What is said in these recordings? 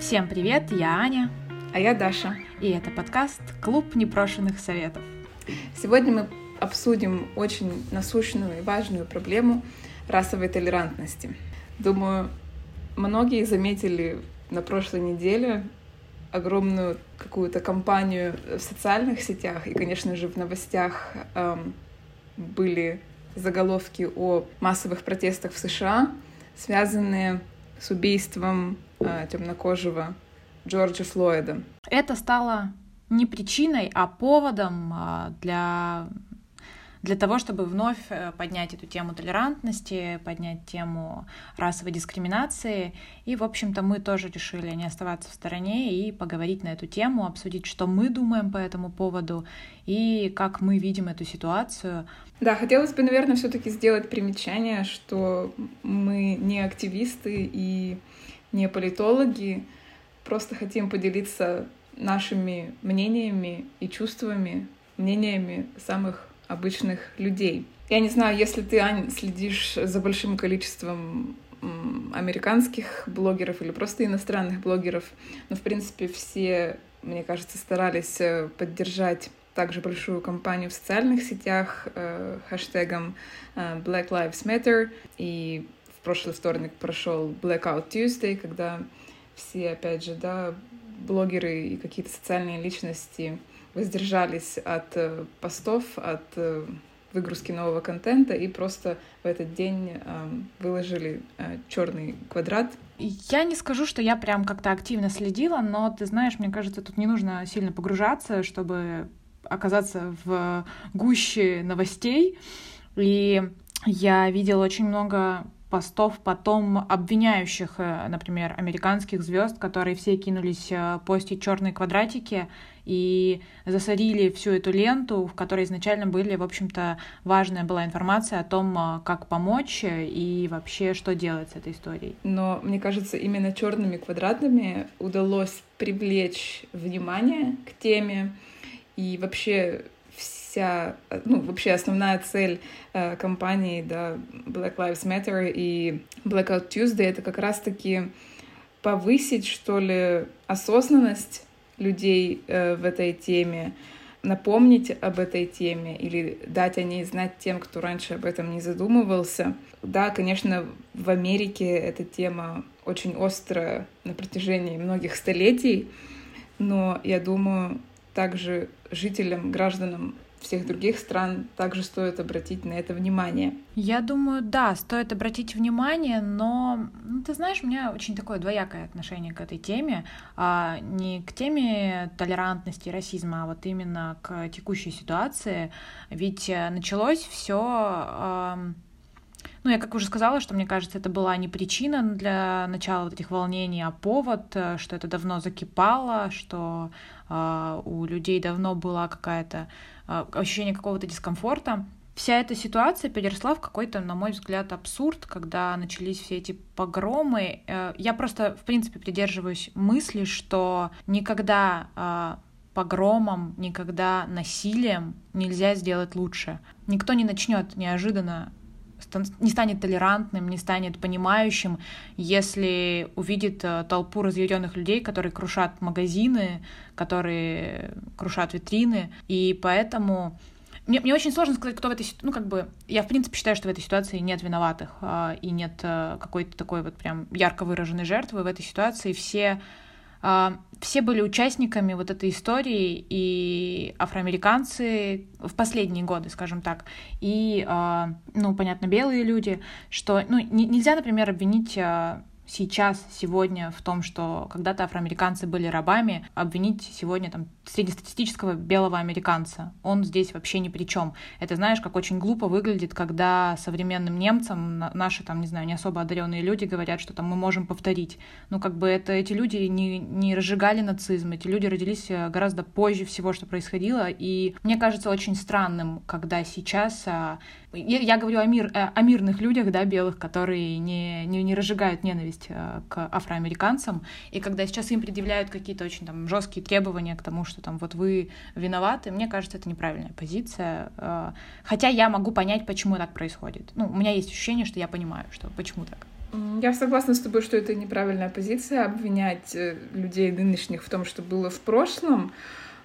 Всем привет, я Аня. А я Даша. И это подкаст «Клуб непрошенных советов». Сегодня мы обсудим очень насущную и важную проблему расовой толерантности. Думаю, многие заметили на прошлой неделе огромную какую-то кампанию в социальных сетях и, конечно же, в новостях эм, были заголовки о массовых протестах в США, связанные с убийством темнокожего Джорджа Флойда. Это стало не причиной, а поводом э, для для того, чтобы вновь э, поднять эту тему толерантности, поднять тему расовой дискриминации. И, в общем-то, мы тоже решили не оставаться в стороне и поговорить на эту тему, обсудить, что мы думаем по этому поводу и как мы видим эту ситуацию. Да, хотелось бы, наверное, все-таки сделать примечание, что мы не активисты и не политологи, просто хотим поделиться нашими мнениями и чувствами, мнениями самых обычных людей. Я не знаю, если ты, Ань, следишь за большим количеством американских блогеров или просто иностранных блогеров, но, в принципе, все, мне кажется, старались э, поддержать также большую кампанию в социальных сетях э, хэштегом э, Black Lives Matter. И прошлый вторник прошел Blackout Tuesday, когда все, опять же, да, блогеры и какие-то социальные личности воздержались от э, постов, от э, выгрузки нового контента и просто в этот день э, выложили э, черный квадрат. Я не скажу, что я прям как-то активно следила, но ты знаешь, мне кажется, тут не нужно сильно погружаться, чтобы оказаться в гуще новостей. И я видела очень много постов потом обвиняющих, э, например, американских звезд, которые все кинулись э, постить черные квадратики и засорили всю эту ленту, в которой изначально были, в общем-то, важная была информация о том, э, как помочь и вообще что делать с этой историей. Но мне кажется, именно черными квадратами удалось привлечь внимание к теме и вообще вся, ну, вообще основная цель э, компании, да, Black Lives Matter и Blackout Tuesday — это как раз-таки повысить, что ли, осознанность людей э, в этой теме, напомнить об этой теме или дать о ней знать тем, кто раньше об этом не задумывался. Да, конечно, в Америке эта тема очень острая на протяжении многих столетий, но я думаю, также жителям, гражданам всех других стран также стоит обратить на это внимание. Я думаю, да, стоит обратить внимание, но, ну, ты знаешь, у меня очень такое двоякое отношение к этой теме, а не к теме толерантности и расизма, а вот именно к текущей ситуации. Ведь э, началось все ну, я как уже сказала, что мне кажется, это была не причина для начала вот этих волнений, а повод, э, что это давно закипало, что э, у людей давно была какая-то ощущение какого-то дискомфорта. Вся эта ситуация переросла в какой-то, на мой взгляд, абсурд, когда начались все эти погромы. Э, я просто, в принципе, придерживаюсь мысли, что никогда э, погромом, никогда насилием нельзя сделать лучше. Никто не начнет неожиданно не станет толерантным, не станет понимающим, если увидит э, толпу разъяренных людей, которые крушат магазины, которые крушат витрины. И поэтому мне, мне очень сложно сказать, кто в этой ситуации, ну, как бы, я, в принципе, считаю, что в этой ситуации нет виноватых, э, и нет э, какой-то такой вот прям ярко выраженной жертвы в этой ситуации. Все а, все были участниками вот этой истории, и афроамериканцы в последние годы, скажем так, и, а, ну, понятно, белые люди, что, ну, нельзя, например, обвинить а, сейчас, сегодня в том, что когда-то афроамериканцы были рабами, обвинить сегодня там среднестатистического белого американца. Он здесь вообще ни при чем. Это знаешь, как очень глупо выглядит, когда современным немцам наши там, не знаю, не особо одаренные люди говорят, что там мы можем повторить. Ну, как бы это эти люди не, не разжигали нацизм, эти люди родились э, гораздо позже всего, что происходило. И мне кажется очень странным, когда сейчас а, я, говорю о, мир, э, о мирных людях, да, белых, которые не, не, не разжигают ненависть э, к афроамериканцам, и когда сейчас им предъявляют какие-то очень там жесткие требования к тому, что там вот вы виноваты, мне кажется, это неправильная позиция. Э, хотя я могу понять, почему так происходит. Ну, у меня есть ощущение, что я понимаю, что почему так. Я согласна с тобой, что это неправильная позиция обвинять людей нынешних в том, что было в прошлом.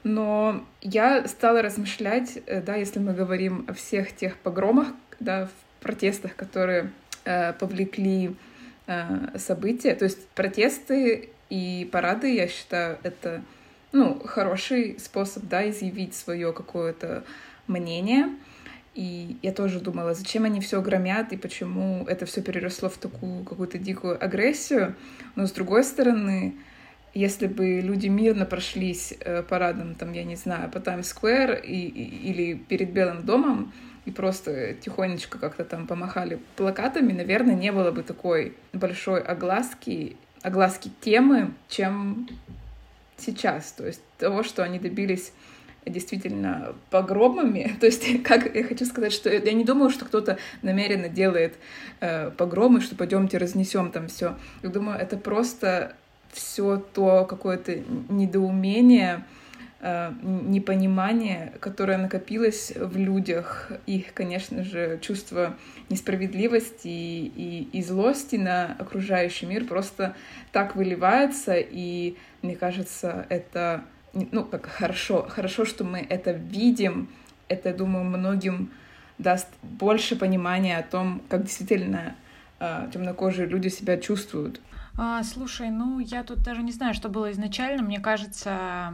Но я стала размышлять, э, да, если мы говорим о всех тех погромах, да, в протестах, которые э, повлекли э, события. То есть протесты и парады, я считаю, это ну, хороший способ да, изъявить свое какое-то мнение. И я тоже думала, зачем они все громят и почему это все переросло в такую какую-то дикую агрессию. Но с другой стороны, если бы люди мирно прошлись э, парадом, там, я не знаю, по Таймс-сквер и, или перед Белым домом, и просто тихонечко как-то там помахали плакатами, наверное, не было бы такой большой огласки, огласки темы, чем сейчас. То есть того, что они добились действительно погромами. То есть, как я хочу сказать, что я не думаю, что кто-то намеренно делает э, погромы, что пойдемте разнесем там все. Я думаю, это просто все то какое-то недоумение, э, непонимание, которое накопилось в людях, их, конечно же, чувство несправедливости и, и, и злости на окружающий мир просто так выливается, и мне кажется, это ну, как хорошо, хорошо, что мы это видим. Это, думаю, многим даст больше понимания о том, как действительно э, темнокожие люди себя чувствуют. А, слушай, ну я тут даже не знаю, что было изначально. Мне кажется,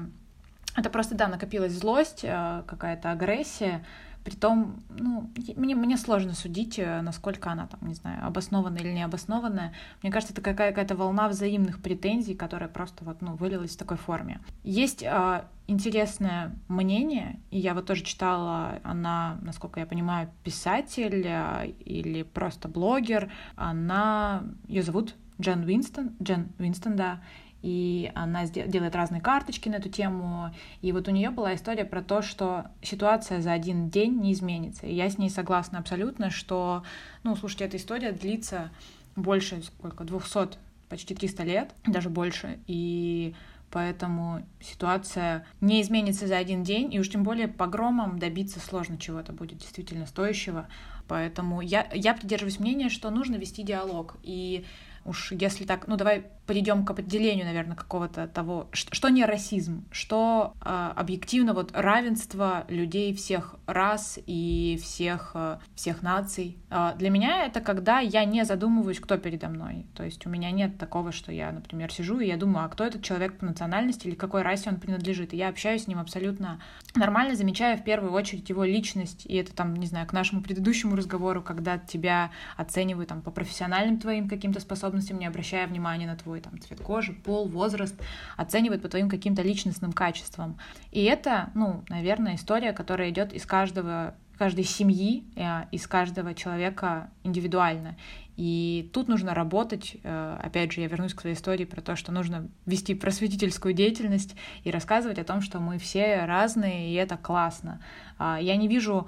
это просто, да, накопилась злость, э, какая-то агрессия. Притом, ну, мне, мне сложно судить, э, насколько она там, не знаю, обоснованная или не обоснованная. Мне кажется, это какая-то волна взаимных претензий, которая просто вот, ну, вылилась в такой форме. Есть а, интересное мнение, и я вот тоже читала, она, насколько я понимаю, писатель а, или просто блогер, она, ее зовут Джен Уинстон, Джен Уинстон, да, и она делает разные карточки на эту тему. И вот у нее была история про то, что ситуация за один день не изменится. И я с ней согласна абсолютно, что, ну, слушайте, эта история длится больше, сколько, 200, почти 300 лет, даже больше. И поэтому ситуация не изменится за один день, и уж тем более погромом добиться сложно чего-то будет действительно стоящего. Поэтому я, я придерживаюсь мнения, что нужно вести диалог. И уж если так, ну давай перейдем к определению, наверное, какого-то того, что, что не расизм, что э, объективно вот равенство людей всех рас и всех, э, всех наций. Э, для меня это когда я не задумываюсь, кто передо мной. То есть у меня нет такого, что я, например, сижу и я думаю, а кто этот человек по национальности или какой расе он принадлежит. И я общаюсь с ним абсолютно нормально, замечая в первую очередь его личность. И это там, не знаю, к нашему предыдущему разговору, когда тебя оценивают там по профессиональным твоим каким-то способностям, не обращая внимания на твой там цвет кожи, пол, возраст, оценивают по твоим каким-то личностным качествам. И это, ну, наверное, история, которая идет из каждого каждой семьи, э, из каждого человека индивидуально. И тут нужно работать. Э, опять же, я вернусь к своей истории про то, что нужно вести просветительскую деятельность и рассказывать о том, что мы все разные, и это классно. А, я не вижу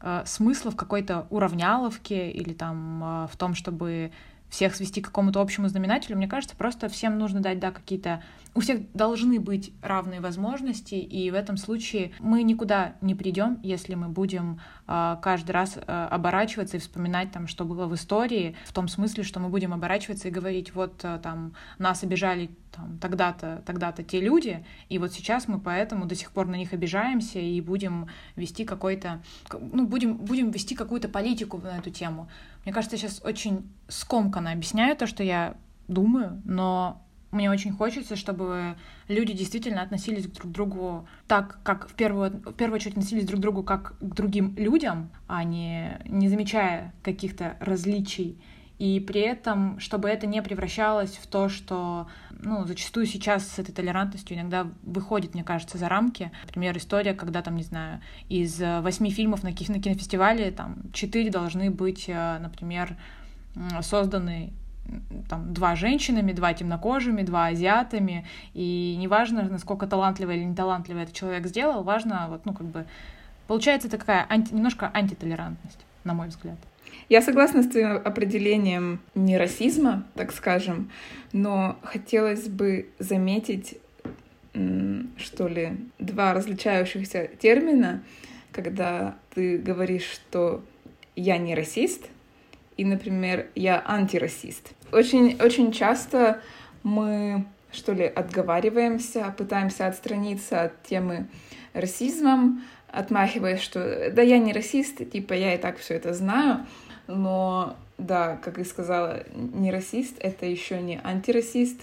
э, смысла в какой-то уравняловке или там в том, чтобы всех свести к какому-то общему знаменателю. Мне кажется, просто всем нужно дать, да, какие-то... У всех должны быть равные возможности, и в этом случае мы никуда не придем, если мы будем э, каждый раз э, оборачиваться и вспоминать там, что было в истории, в том смысле, что мы будем оборачиваться и говорить, вот э, там нас обижали там, тогда-то, тогда-то те люди, и вот сейчас мы поэтому до сих пор на них обижаемся и будем вести какой-то, ну, будем, будем вести какую-то политику на эту тему. Мне кажется, я сейчас очень скомканно объясняю то, что я думаю, но мне очень хочется, чтобы люди действительно относились друг к другу так, как в первую, в первую очередь относились друг к другу как к другим людям, а не, не замечая каких-то различий. И при этом, чтобы это не превращалось в то, что ну, зачастую сейчас с этой толерантностью иногда выходит, мне кажется, за рамки. Например, история, когда там, не знаю, из э, восьми фильмов на, кинофестивале там четыре должны быть, э, например, созданы там два женщинами, два темнокожими, два азиатами, и неважно, насколько талантливый или неталантливый этот человек сделал, важно вот, ну, как бы, получается такая анти, немножко антитолерантность, на мой взгляд. Я согласна с твоим определением не расизма, так скажем, но хотелось бы заметить, что ли, два различающихся термина, когда ты говоришь, что я не расист, и, например, я антирасист. Очень, очень часто мы, что ли, отговариваемся, пытаемся отстраниться от темы расизмом, отмахиваясь, что да я не расист, типа я и так все это знаю, но да, как и сказала, не расист, это еще не антирасист,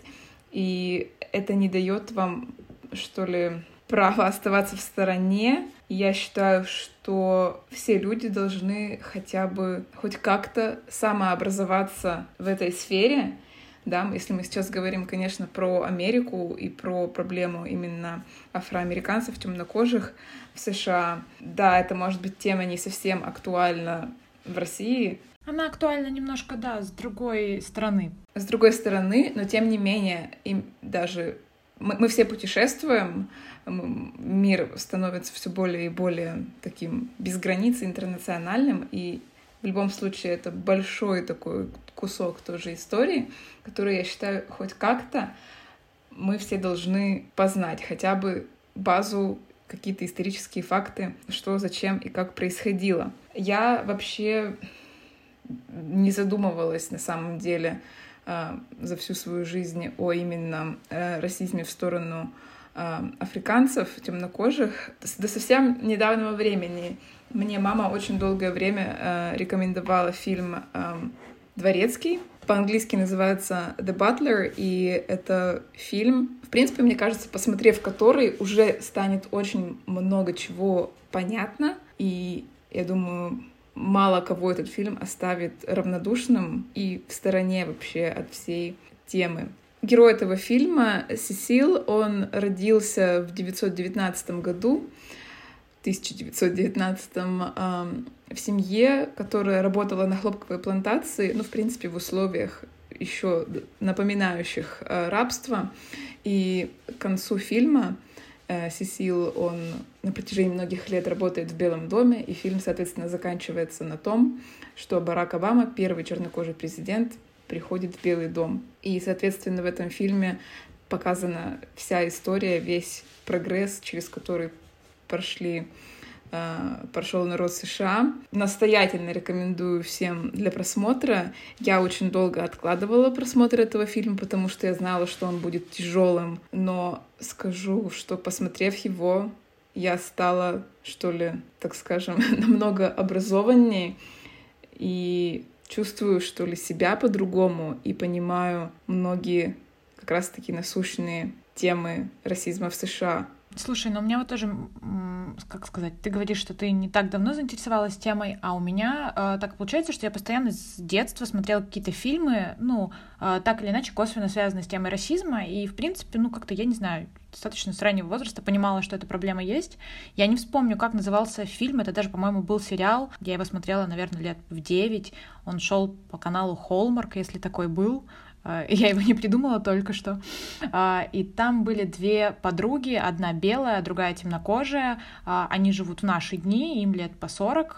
и это не дает вам, что ли, право оставаться в стороне. Я считаю, что все люди должны хотя бы хоть как-то самообразоваться в этой сфере, да, если мы сейчас говорим, конечно, про Америку и про проблему именно афроамериканцев, темнокожих в США, да, это может быть тема не совсем актуальна в России. Она актуальна немножко, да, с другой стороны. С другой стороны, но тем не менее, им даже мы, мы все путешествуем, мир становится все более и более таким без границ, интернациональным, и в любом случае это большой такой кусок тоже истории, который, я считаю, хоть как-то мы все должны познать, хотя бы базу какие-то исторические факты, что, зачем и как происходило. Я вообще не задумывалась на самом деле э, за всю свою жизнь о именно э, расизме в сторону э, африканцев, темнокожих. До совсем недавнего времени мне мама очень долгое время рекомендовала фильм «Дворецкий», по-английски называется The Butler, и это фильм, в принципе, мне кажется, посмотрев который, уже станет очень много чего понятно, и я думаю, мало кого этот фильм оставит равнодушным и в стороне вообще от всей темы. Герой этого фильма, Сесил, он родился в 1919 году, 1919 в семье, которая работала на хлопковой плантации, ну, в принципе, в условиях еще напоминающих э, рабство. И к концу фильма Сесил, он на протяжении многих лет работает в Белом доме, и фильм, соответственно, заканчивается на том, что Барак Обама, первый чернокожий президент, приходит в Белый дом. И, соответственно, в этом фильме показана вся история, весь прогресс, через который прошли Э, прошел народ США. Настоятельно рекомендую всем для просмотра. Я очень долго откладывала просмотр этого фильма, потому что я знала, что он будет тяжелым. Но скажу, что посмотрев его, я стала, что ли, так скажем, намного образованнее и чувствую, что ли, себя по-другому и понимаю многие как раз-таки насущные темы расизма в США. Слушай, ну у меня вот тоже, как сказать, ты говоришь, что ты не так давно заинтересовалась темой, а у меня э, так получается, что я постоянно с детства смотрела какие-то фильмы, ну, э, так или иначе косвенно связанные с темой расизма, и, в принципе, ну, как-то, я не знаю, достаточно с раннего возраста понимала, что эта проблема есть. Я не вспомню, как назывался фильм, это даже, по-моему, был сериал, я его смотрела, наверное, лет в 9, он шел по каналу Hallmark, если такой был, я его не придумала только что. А, и там были две подруги, одна белая, другая темнокожая. А, они живут в наши дни, им лет по 40.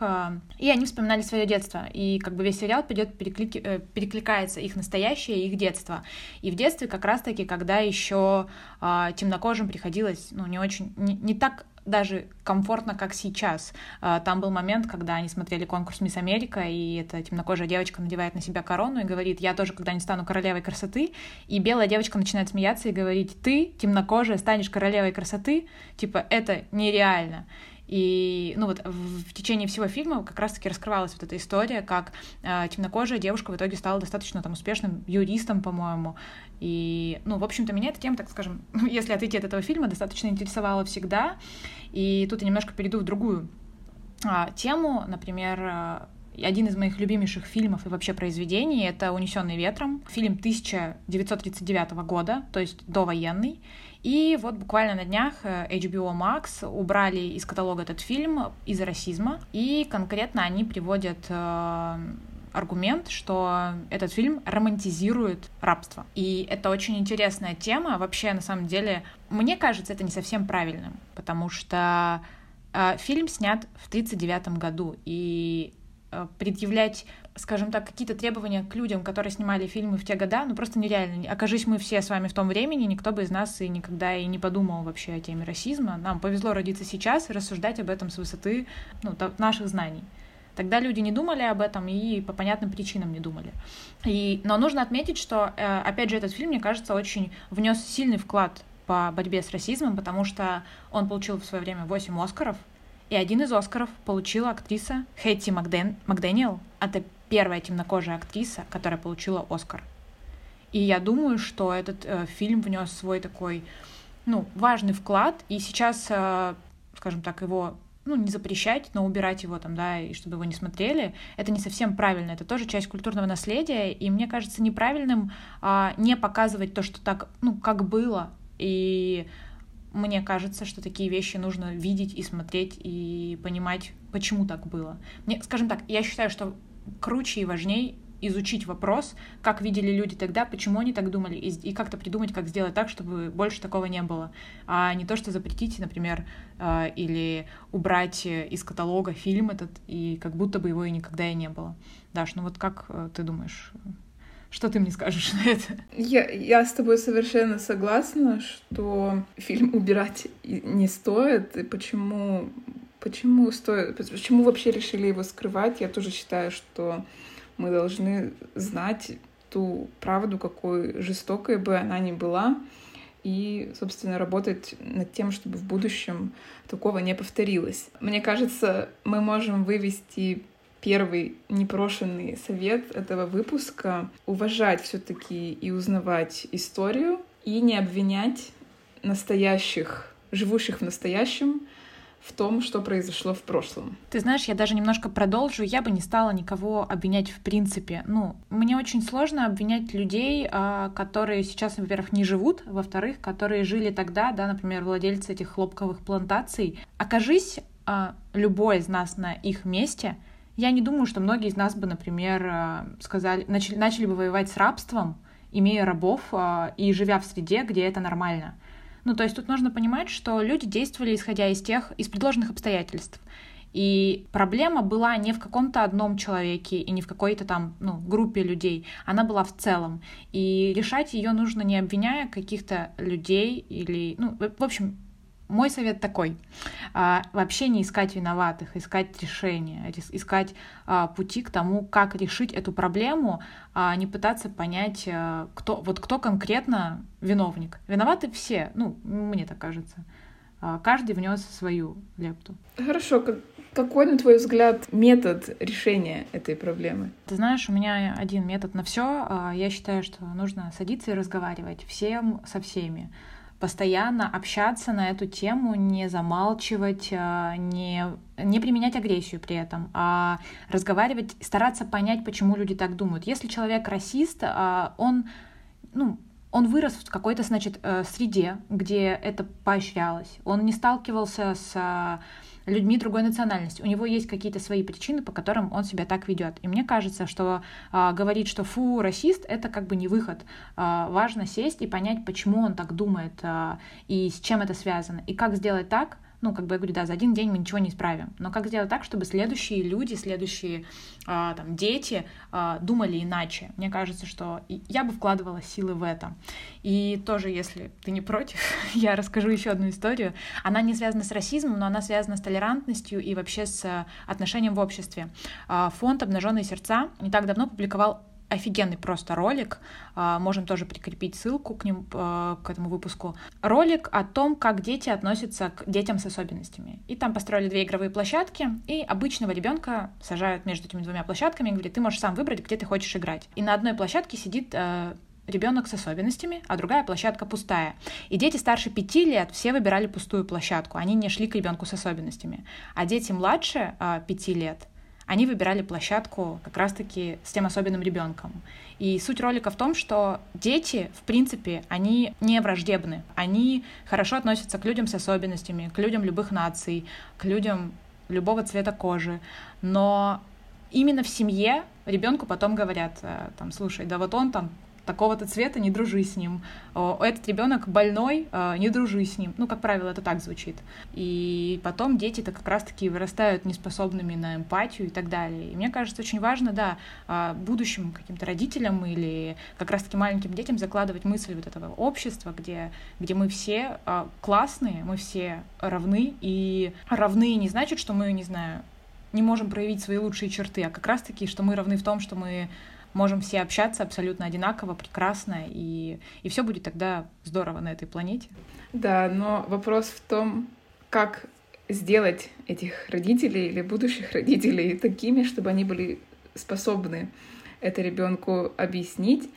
И они вспоминали свое детство. И как бы весь сериал идет переклики... Э, перекликается их настоящее и их детство. И в детстве как раз-таки, когда еще темнокожим приходилось ну, не очень, не, не так даже комфортно, как сейчас. А, там был момент, когда они смотрели конкурс «Мисс Америка», и эта темнокожая девочка надевает на себя корону и говорит, я тоже когда-нибудь стану королевой красоты, и белая девочка начинает смеяться и говорить, ты, темнокожая, станешь королевой красоты, типа, это нереально. И, ну вот, в, течение всего фильма как раз-таки раскрывалась вот эта история, как э, темнокожая девушка в итоге стала достаточно там успешным юристом, по-моему. И, ну, в общем-то, меня эта тема, так скажем, если отойти от этого фильма, достаточно интересовала всегда. И тут я немножко перейду в другую а, тему, например, а, один из моих любимейших фильмов и вообще произведений — это «Унесенный ветром», фильм 1939 года, то есть довоенный. И вот буквально на днях э, HBO Max убрали из каталога этот фильм из-за расизма, и конкретно они приводят э, аргумент, что этот фильм романтизирует рабство. И это очень интересная тема. Вообще, на самом деле, мне кажется, это не совсем правильным, потому что э, фильм снят в 1939 году, и предъявлять скажем так, какие-то требования к людям, которые снимали фильмы в те года, ну просто нереально. Окажись мы все с вами в том времени, никто бы из нас и никогда и не подумал вообще о теме расизма. Нам повезло родиться сейчас и рассуждать об этом с высоты ну, наших знаний. Тогда люди не думали об этом и по понятным причинам не думали. И, но нужно отметить, что, э, опять же, этот фильм, мне кажется, очень внес сильный вклад по борьбе с расизмом, потому что он получил в свое время 8 Оскаров, и один из Оскаров получила актриса Хэтти Макден... Макдэниел. Это первая темнокожая актриса, которая получила Оскар. И я думаю, что этот э, фильм внес свой такой, ну, важный вклад, и сейчас, э, скажем так, его ну, не запрещать, но убирать его там, да, и чтобы его не смотрели, это не совсем правильно. Это тоже часть культурного наследия, и мне кажется неправильным а, не показывать то, что так, ну, как было. И мне кажется, что такие вещи нужно видеть и смотреть, и понимать, почему так было. Мне, скажем так, я считаю, что круче и важнее изучить вопрос, как видели люди тогда, почему они так думали, и, и как-то придумать, как сделать так, чтобы больше такого не было. А не то, что запретить, например, э, или убрать из каталога фильм этот, и как будто бы его и никогда и не было. Даш, ну вот как э, ты думаешь, что ты мне скажешь на это? Я, я с тобой совершенно согласна, что фильм убирать не стоит, и почему Почему стоит, почему вообще решили его скрывать? Я тоже считаю, что мы должны знать ту правду, какой жестокой бы она ни была, и, собственно, работать над тем, чтобы в будущем такого не повторилось. Мне кажется, мы можем вывести первый непрошенный совет этого выпуска — уважать все таки и узнавать историю, и не обвинять настоящих, живущих в настоящем, в том, что произошло в прошлом. Ты знаешь, я даже немножко продолжу. Я бы не стала никого обвинять в принципе. Ну, мне очень сложно обвинять людей, а, которые сейчас, во-первых, не живут, во-вторых, которые жили тогда, да, например, владельцы этих хлопковых плантаций. Окажись а, любой из нас на их месте, я не думаю, что многие из нас бы, например, а, сказали, начали, начали бы воевать с рабством, имея рабов и живя в среде, где это нормально. Ну, то есть тут нужно понимать, что люди действовали исходя из тех, из предложенных обстоятельств. И проблема была не в каком-то одном человеке и не в какой-то там ну, группе людей, она была в целом. И решать ее нужно не обвиняя каких-то людей или, ну, в общем, мой совет такой. А, вообще не искать виноватых, искать решения, искать а, пути к тому, как решить эту проблему, а не пытаться понять, а, кто, вот кто конкретно виновник. Виноваты все, ну, мне так кажется. А, каждый внес свою лепту. Хорошо, как, какой, на твой взгляд, метод решения этой проблемы? Ты знаешь, у меня один метод на все. Я считаю, что нужно садиться и разговаривать всем со всеми постоянно общаться на эту тему, не замалчивать, а, не, не применять агрессию при этом, а разговаривать, стараться понять, почему люди так думают. Если человек расист, а, он, ну, он вырос в какой-то, значит, э, среде, где это поощрялось. Он не сталкивался с людьми другой национальности. У него есть какие-то свои причины, по которым он себя так ведет. И мне кажется, что а, говорить, что фу, расист, это как бы не выход. А, важно сесть и понять, почему он так думает а, и с чем это связано. И как сделать так, ну, как бы я говорю, да, за один день мы ничего не исправим. Но как сделать так, чтобы следующие люди, следующие а, там, дети а, думали иначе? Мне кажется, что я бы вкладывала силы в это. И тоже, если ты не против, я расскажу еще одну историю. Она не связана с расизмом, но она связана с толерантностью и вообще с отношением в обществе. А, фонд «Обнаженные сердца» не так давно публиковал офигенный просто ролик, а, можем тоже прикрепить ссылку к, ним, а, к этому выпуску. Ролик о том, как дети относятся к детям с особенностями. И там построили две игровые площадки, и обычного ребенка сажают между этими двумя площадками и говорят, ты можешь сам выбрать, где ты хочешь играть. И на одной площадке сидит э, ребенок с особенностями, а другая площадка пустая. И дети старше пяти лет все выбирали пустую площадку, они не шли к ребенку с особенностями. А дети младше э, пяти лет они выбирали площадку как раз-таки с тем особенным ребенком. И суть ролика в том, что дети, в принципе, они не враждебны. Они хорошо относятся к людям с особенностями, к людям любых наций, к людям любого цвета кожи. Но именно в семье ребенку потом говорят, э, там, слушай, да вот он там такого-то цвета, не дружи с ним. Этот ребенок больной, а, не дружи с ним. Ну, как правило, это так звучит. И потом дети-то как раз-таки вырастают неспособными на эмпатию и так далее. И мне кажется, очень важно, да, а, будущим каким-то родителям или как раз-таки маленьким детям закладывать мысль вот этого общества, где, где мы все а, классные, мы все равны, и равны не значит, что мы, не знаю, не можем проявить свои лучшие черты, а как раз-таки, что мы равны в том, что мы можем все общаться абсолютно одинаково, прекрасно, и, и все будет тогда здорово на этой планете. Да, но вопрос в том, как сделать этих родителей или будущих родителей такими, чтобы они были способны это ребенку объяснить.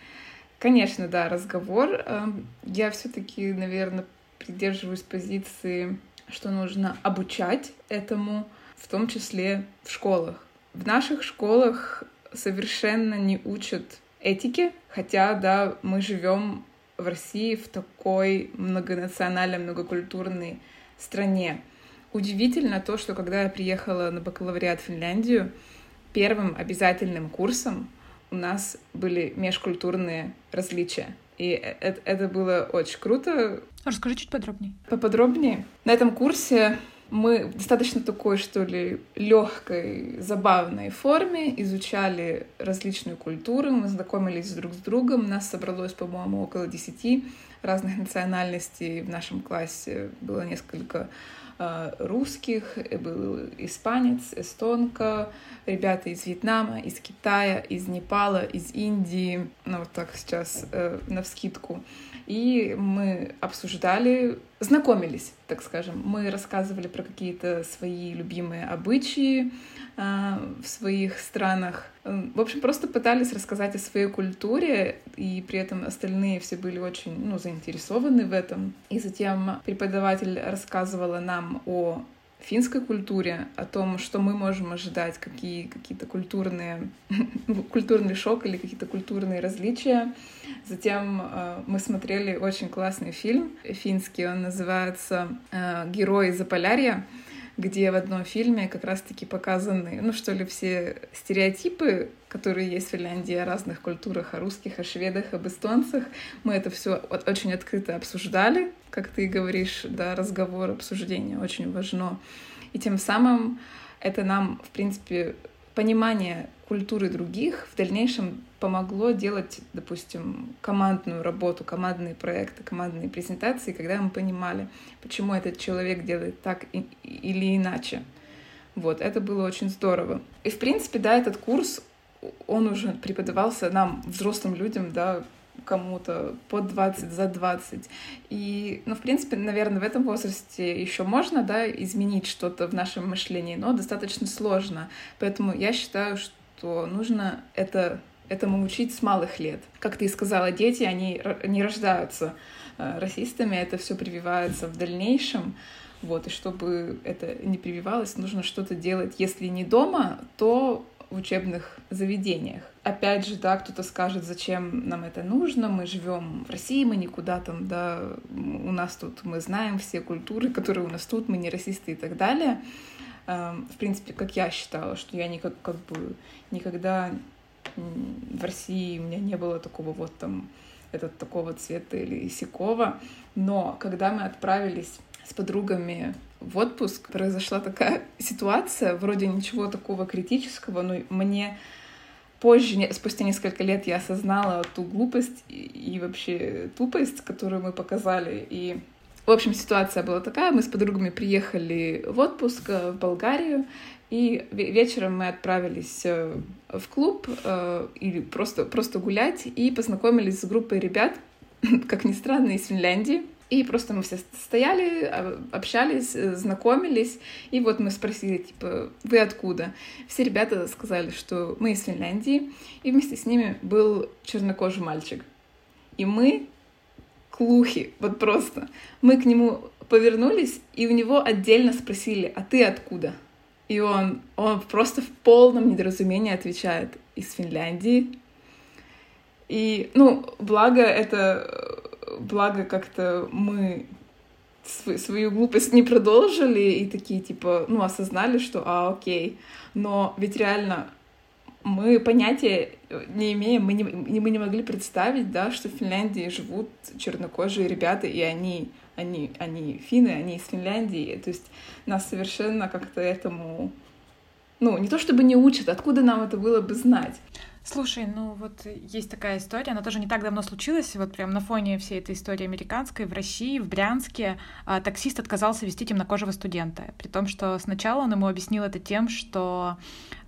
Конечно, да, разговор. Эм, я все-таки, наверное, придерживаюсь позиции, что нужно обучать этому, в том числе в школах. В наших школах совершенно не учат этике, хотя, да, мы живем в России в такой многонациональной, многокультурной стране. Удивительно то, что когда я приехала на бакалавриат в Финляндию, первым обязательным курсом у нас были межкультурные различия. И это, это было очень круто. Расскажи чуть подробнее. Поподробнее. На этом курсе мы в достаточно такой, что ли, легкой, забавной форме изучали различную культуру, мы знакомились друг с другом, нас собралось, по-моему, около десяти разных национальностей в нашем классе, было несколько Э, русских, был испанец, эстонка, ребята из Вьетнама, из Китая, из Непала, из Индии, ну вот так сейчас э, на вскидку. И мы обсуждали, знакомились, так скажем. Мы рассказывали про какие-то свои любимые обычаи, а, в своих странах. В общем, просто пытались рассказать о своей культуре, и при этом остальные все были очень ну, заинтересованы в этом. И затем преподаватель рассказывала нам о финской культуре, о том, что мы можем ожидать, какие какие-то культурные, культурный шок или какие-то культурные различия. Затем э, мы смотрели очень классный фильм финский, он называется э, «Герои Заполярья», где в одном фильме как раз-таки показаны, ну что ли, все стереотипы, которые есть в Финляндии о разных культурах, о русских, о шведах, об эстонцах. Мы это все очень открыто обсуждали, как ты говоришь, да, разговор, обсуждение очень важно. И тем самым это нам, в принципе, понимание культуры других в дальнейшем помогло делать, допустим, командную работу, командные проекты, командные презентации, когда мы понимали, почему этот человек делает так или иначе. Вот, это было очень здорово. И, в принципе, да, этот курс, он уже преподавался нам, взрослым людям, да, кому-то под 20, за 20. И, ну, в принципе, наверное, в этом возрасте еще можно, да, изменить что-то в нашем мышлении, но достаточно сложно. Поэтому я считаю, что нужно это этому учить с малых лет. Как ты и сказала, дети, они не рождаются э, расистами, это все прививается в дальнейшем. Вот, и чтобы это не прививалось, нужно что-то делать, если не дома, то в учебных заведениях. Опять же, да, кто-то скажет, зачем нам это нужно, мы живем в России, мы никуда там, да, у нас тут, мы знаем все культуры, которые у нас тут, мы не расисты и так далее. Эм, в принципе, как я считала, что я никак, как бы никогда в России у меня не было такого вот там этот такого цвета или сякого. Но когда мы отправились с подругами в отпуск, произошла такая ситуация, вроде ничего такого критического, но мне позже, спустя несколько лет, я осознала ту глупость и вообще тупость, которую мы показали. И, в общем, ситуация была такая. Мы с подругами приехали в отпуск э, в Болгарию, и вечером мы отправились э, в клуб э, или просто, просто гулять и познакомились с группой ребят, как ни странно, из Финляндии. И просто мы все стояли, а, общались, э, знакомились. И вот мы спросили, типа, вы откуда? Все ребята сказали, что мы из Финляндии. И вместе с ними был чернокожий мальчик. И мы клухи, вот просто. Мы к нему повернулись, и у него отдельно спросили, а ты откуда? И он, он просто в полном недоразумении отвечает из Финляндии. И, ну, благо это, благо как-то мы свою, глупость не продолжили и такие, типа, ну, осознали, что, а, окей. Но ведь реально мы понятия не имеем, мы не, мы не могли представить, да, что в Финляндии живут чернокожие ребята, и они они, они финны, они из Финляндии. То есть нас совершенно как-то этому... Ну, не то чтобы не учат, откуда нам это было бы знать. Слушай, ну вот есть такая история, она тоже не так давно случилась, вот прям на фоне всей этой истории американской в России, в Брянске, а, таксист отказался вести темнокожего студента, при том, что сначала он ему объяснил это тем, что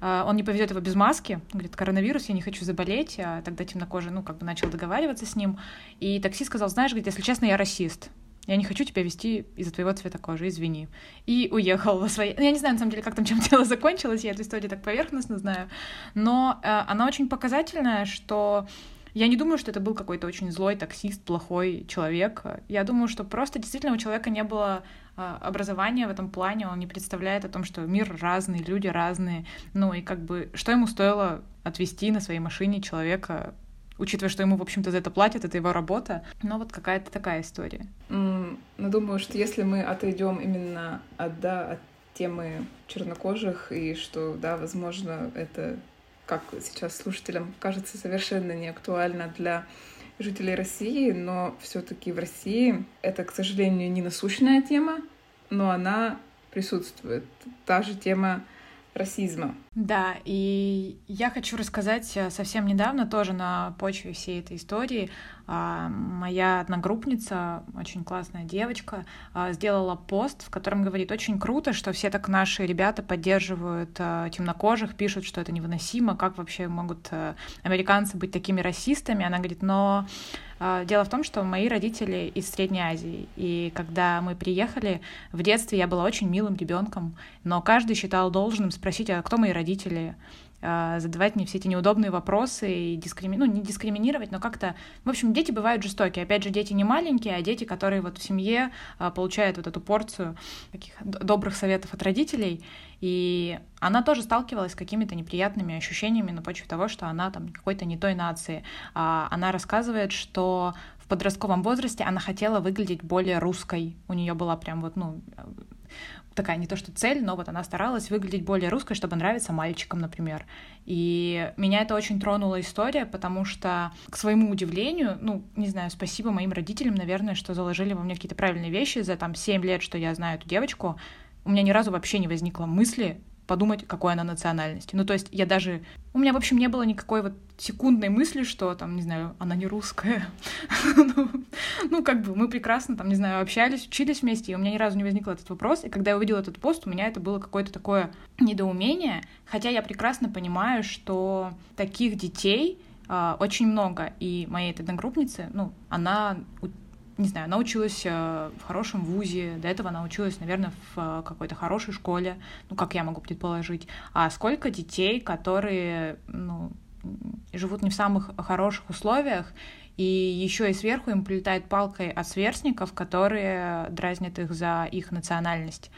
а, он не повезет его без маски, он говорит, коронавирус, я не хочу заболеть, а тогда темнокожий, ну, как бы начал договариваться с ним, и таксист сказал, знаешь, говорит, если честно, я расист, я не хочу тебя вести из-за твоего цвета кожи, извини. И уехал во свои... Ну, я не знаю, на самом деле, как там чем дело закончилось, я эту историю так поверхностно знаю, но э, она очень показательная, что я не думаю, что это был какой-то очень злой таксист, плохой человек. Я думаю, что просто действительно у человека не было э, образования в этом плане, он не представляет о том, что мир разный, люди разные. Ну и как бы, что ему стоило отвезти на своей машине человека учитывая, что ему, в общем-то, за это платят, это его работа. Но вот какая-то такая история. Mm, ну, думаю, что если мы отойдем именно от, да, от темы чернокожих, и что, да, возможно, это, как сейчас слушателям кажется, совершенно не актуально для жителей России, но все-таки в России это, к сожалению, не насущная тема, но она присутствует. Та же тема расизма. Да, и я хочу рассказать э, совсем недавно, тоже на почве всей этой истории, моя одногруппница, очень классная девочка, а, сделала пост, в котором говорит, очень круто, что все так наши ребята поддерживают а, темнокожих, пишут, что это невыносимо, как вообще могут американцы быть такими расистами. Она говорит, но Дело в том, что мои родители из Средней Азии, и когда мы приехали, в детстве я была очень милым ребенком, но каждый считал должным спросить, а кто мои родители, а, задавать мне все эти неудобные вопросы и дискрими... ну, не дискриминировать, но как-то... В общем, дети бывают жестокие. Опять же, дети не маленькие, а дети, которые вот в семье а, получают вот эту порцию таких добрых советов от родителей. И она тоже сталкивалась с какими-то неприятными ощущениями на почве того, что она там какой-то не той нации. А, она рассказывает, что в подростковом возрасте она хотела выглядеть более русской. У нее была прям вот, ну, такая не то что цель, но вот она старалась выглядеть более русской, чтобы нравиться мальчикам, например. И меня это очень тронула история, потому что, к своему удивлению, ну, не знаю, спасибо моим родителям, наверное, что заложили во мне какие-то правильные вещи за там 7 лет, что я знаю эту девочку. У меня ни разу вообще не возникло мысли подумать, какой она национальности. Ну, то есть я даже... У меня, в общем, не было никакой вот секундной мысли, что там, не знаю, она не русская. ну, как бы мы прекрасно там, не знаю, общались, учились вместе, и у меня ни разу не возник этот вопрос. И когда я увидела этот пост, у меня это было какое-то такое недоумение, хотя я прекрасно понимаю, что таких детей э, очень много, и моей этой одногруппницы, ну, она не знаю, она училась э, в хорошем вузе, до этого она училась, наверное, в э, какой-то хорошей школе, ну, как я могу предположить. А сколько детей, которые, ну, живут не в самых хороших условиях, и еще и сверху им прилетает палкой от сверстников, которые дразнят их за их национальность.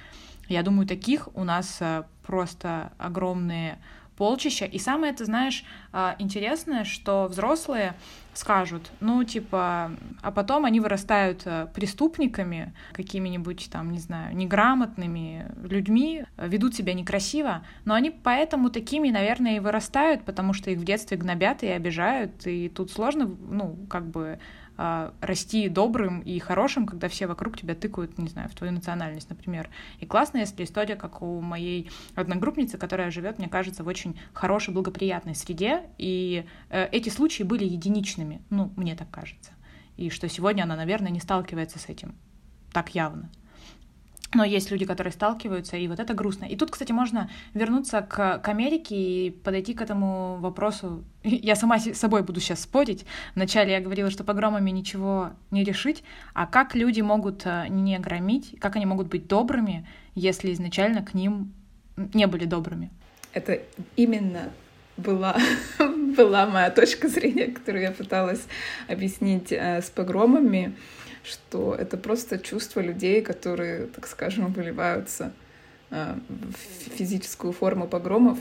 Я думаю, таких у нас э, просто огромные полчища. И самое, ты знаешь, а, интересное, что взрослые скажут, ну, типа, а потом они вырастают э, преступниками, какими-нибудь там, не знаю, неграмотными людьми, ведут себя некрасиво, но они поэтому такими, наверное, и вырастают, потому что их в детстве гнобят и обижают, и тут сложно, ну, как бы а, расти добрым и хорошим, когда все вокруг тебя тыкают, не знаю, в твою национальность, например. И классно, если история, как у моей одногруппницы, которая живет, мне кажется, в очень хорошей, благоприятной среде, и э, эти случаи были единичными, ну, мне так кажется. И что сегодня она, наверное, не сталкивается с этим так явно. Но есть люди, которые сталкиваются, и вот это грустно. И тут, кстати, можно вернуться к, к Америке и подойти к этому вопросу. Я сама с собой буду сейчас спорить. Вначале я говорила, что погромами ничего не решить. А как люди могут э, не громить, как они могут быть добрыми, если изначально к ним не были добрыми? Это именно была, была моя точка зрения, которую я пыталась объяснить э, с погромами что это просто чувство людей, которые, так скажем, выливаются а, в физическую форму погромов,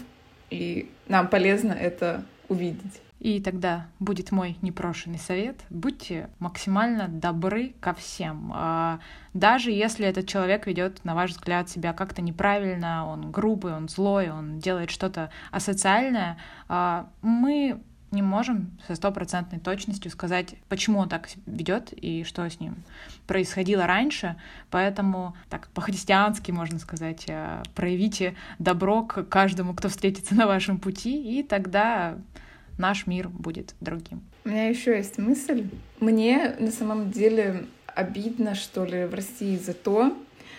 и нам полезно это увидеть. И тогда будет мой непрошенный совет. Будьте максимально добры ко всем. А, даже если этот человек ведет, на ваш взгляд, себя как-то неправильно, он грубый, он злой, он делает что-то асоциальное, а, мы не можем со стопроцентной точностью сказать, почему он так ведет и что с ним происходило раньше. Поэтому так по-христиански можно сказать, э, проявите добро к каждому, кто встретится на вашем пути, и тогда наш мир будет другим. У меня еще есть мысль. Мне на самом деле обидно, что ли, в России за то,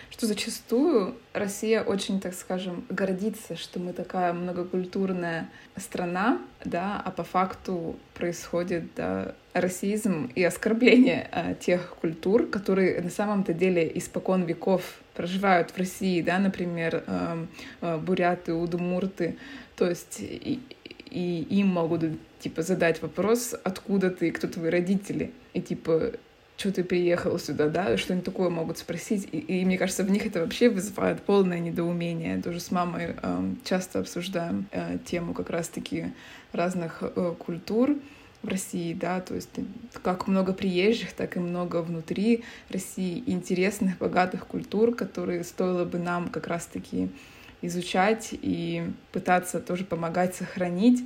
что зачастую Россия очень, так скажем, гордится, что мы такая многокультурная страна, да, а по факту происходит да, расизм и оскорбление а, тех культур, которые на самом-то деле испокон веков проживают в России, да, например, э, э, буряты, удмурты, то есть и, и им могут типа задать вопрос, откуда ты, кто твои родители, и типа что ты приехал сюда, да, что-нибудь такое могут спросить. И, и мне кажется, в них это вообще вызывает полное недоумение. Тоже с мамой э, часто обсуждаем э, тему как раз-таки разных э, культур в России, да, то есть как много приезжих, так и много внутри России интересных, богатых культур, которые стоило бы нам как раз-таки изучать и пытаться тоже помогать сохранить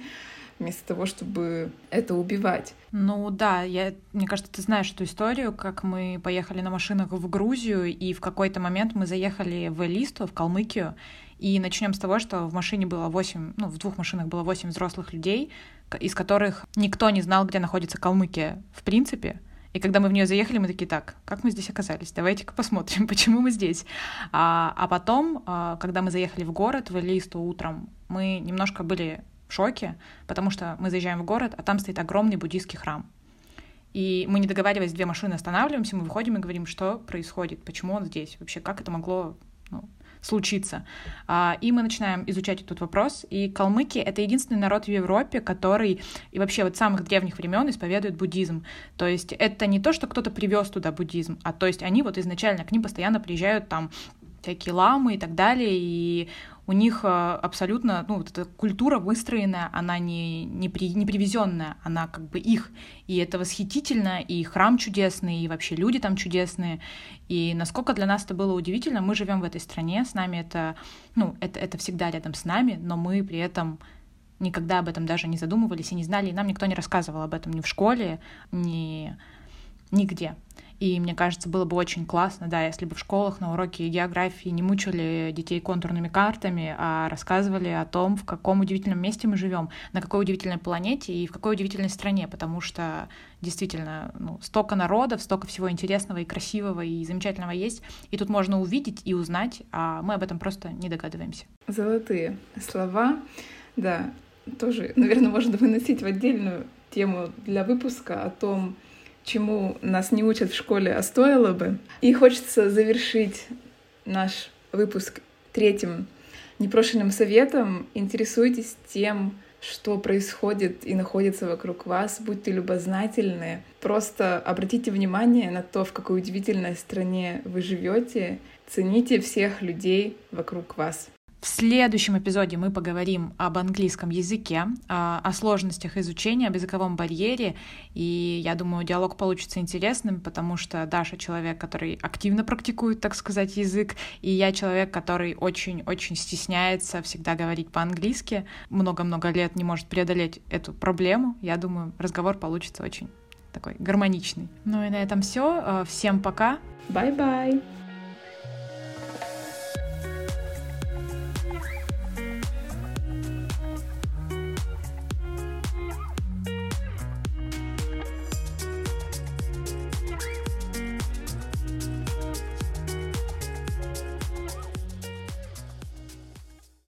вместо того, чтобы это убивать. Ну да, я, мне кажется, ты знаешь эту историю, как мы поехали на машинах в Грузию, и в какой-то момент мы заехали в Элисту, в Калмыкию, и начнем с того, что в машине было 8, ну, в двух машинах было 8 взрослых людей, из которых никто не знал, где находится Калмыкия в принципе. И когда мы в нее заехали, мы такие, так, как мы здесь оказались? Давайте-ка посмотрим, почему мы здесь. А, а потом, а, когда мы заехали в город, в Элисту утром, мы немножко были шоке, потому что мы заезжаем в город, а там стоит огромный буддийский храм. И мы, не договариваясь, две машины останавливаемся, мы выходим и говорим, что происходит, почему он здесь, вообще как это могло ну, случиться. А, и мы начинаем изучать этот вопрос. И калмыки — это единственный народ в Европе, который и вообще вот с самых древних времен исповедует буддизм. То есть это не то, что кто-то привез туда буддизм, а то есть они вот изначально к ним постоянно приезжают там всякие ламы и так далее, и у них э, абсолютно, ну, вот эта культура выстроенная, она не, не, при, не привезенная, она как бы их. И это восхитительно, и храм чудесный, и вообще люди там чудесные. И насколько для нас это было удивительно, мы живем в этой стране, с нами это, ну, это, это всегда рядом с нами, но мы при этом никогда об этом даже не задумывались и не знали, и нам никто не рассказывал об этом ни в школе, ни нигде. И мне кажется, было бы очень классно, да, если бы в школах на уроке географии не мучили детей контурными картами, а рассказывали о том, в каком удивительном месте мы живем, на какой удивительной планете и в какой удивительной стране, потому что действительно ну, столько народов, столько всего интересного и красивого и замечательного есть, и тут можно увидеть и узнать, а мы об этом просто не догадываемся. Золотые слова, да, тоже, наверное, можно выносить в отдельную тему для выпуска о том, чему нас не учат в школе, а стоило бы. И хочется завершить наш выпуск третьим непрошенным советом. Интересуйтесь тем, что происходит и находится вокруг вас, будьте любознательны. Просто обратите внимание на то, в какой удивительной стране вы живете. Цените всех людей вокруг вас. В следующем эпизоде мы поговорим об английском языке, а, о сложностях изучения, об языковом барьере, и я думаю, диалог получится интересным, потому что Даша человек, который активно практикует, так сказать, язык, и я человек, который очень-очень стесняется всегда говорить по-английски, много-много лет не может преодолеть эту проблему. Я думаю, разговор получится очень такой гармоничный. Ну и на этом все. Всем пока. Bye-bye.